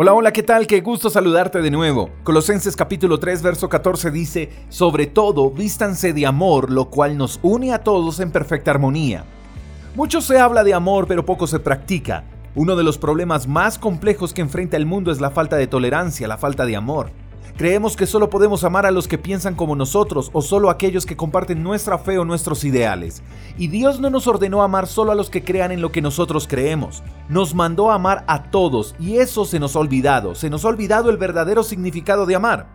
Hola, hola, ¿qué tal? Qué gusto saludarte de nuevo. Colosenses capítulo 3, verso 14 dice, sobre todo, vístanse de amor, lo cual nos une a todos en perfecta armonía. Mucho se habla de amor, pero poco se practica. Uno de los problemas más complejos que enfrenta el mundo es la falta de tolerancia, la falta de amor. Creemos que solo podemos amar a los que piensan como nosotros o solo a aquellos que comparten nuestra fe o nuestros ideales. Y Dios no nos ordenó amar solo a los que crean en lo que nosotros creemos. Nos mandó a amar a todos y eso se nos ha olvidado. Se nos ha olvidado el verdadero significado de amar.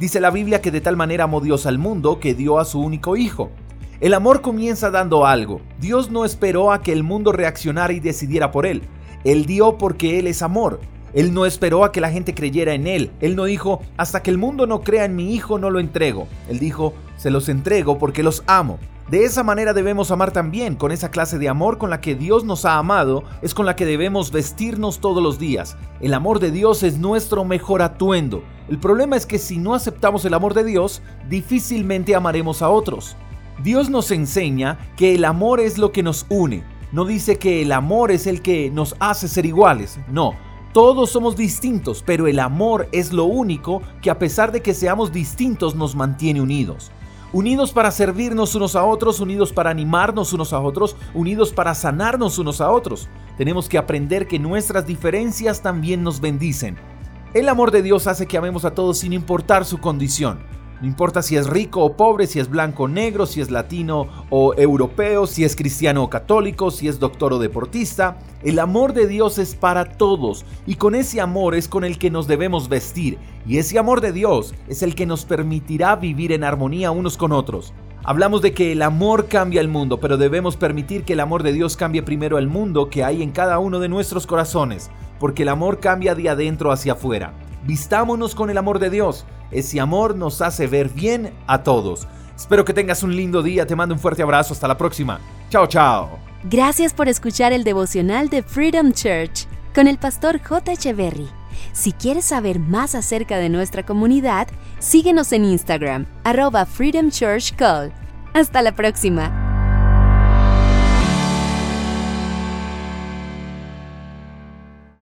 Dice la Biblia que de tal manera amó Dios al mundo que dio a su único Hijo. El amor comienza dando algo. Dios no esperó a que el mundo reaccionara y decidiera por él. Él dio porque Él es amor. Él no esperó a que la gente creyera en Él. Él no dijo, hasta que el mundo no crea en mi Hijo no lo entrego. Él dijo, se los entrego porque los amo. De esa manera debemos amar también, con esa clase de amor con la que Dios nos ha amado, es con la que debemos vestirnos todos los días. El amor de Dios es nuestro mejor atuendo. El problema es que si no aceptamos el amor de Dios, difícilmente amaremos a otros. Dios nos enseña que el amor es lo que nos une. No dice que el amor es el que nos hace ser iguales. No, todos somos distintos, pero el amor es lo único que a pesar de que seamos distintos nos mantiene unidos. Unidos para servirnos unos a otros, unidos para animarnos unos a otros, unidos para sanarnos unos a otros. Tenemos que aprender que nuestras diferencias también nos bendicen. El amor de Dios hace que amemos a todos sin importar su condición. No importa si es rico o pobre, si es blanco o negro, si es latino o europeo, si es cristiano o católico, si es doctor o deportista. El amor de Dios es para todos y con ese amor es con el que nos debemos vestir y ese amor de Dios es el que nos permitirá vivir en armonía unos con otros. Hablamos de que el amor cambia el mundo, pero debemos permitir que el amor de Dios cambie primero el mundo que hay en cada uno de nuestros corazones, porque el amor cambia de adentro hacia afuera. Vistámonos con el amor de Dios. Ese amor nos hace ver bien a todos. Espero que tengas un lindo día. Te mando un fuerte abrazo. Hasta la próxima. Chao, chao. Gracias por escuchar el devocional de Freedom Church con el pastor J. Echeverry. Si quieres saber más acerca de nuestra comunidad, síguenos en Instagram, arroba Freedom Church Call. Hasta la próxima.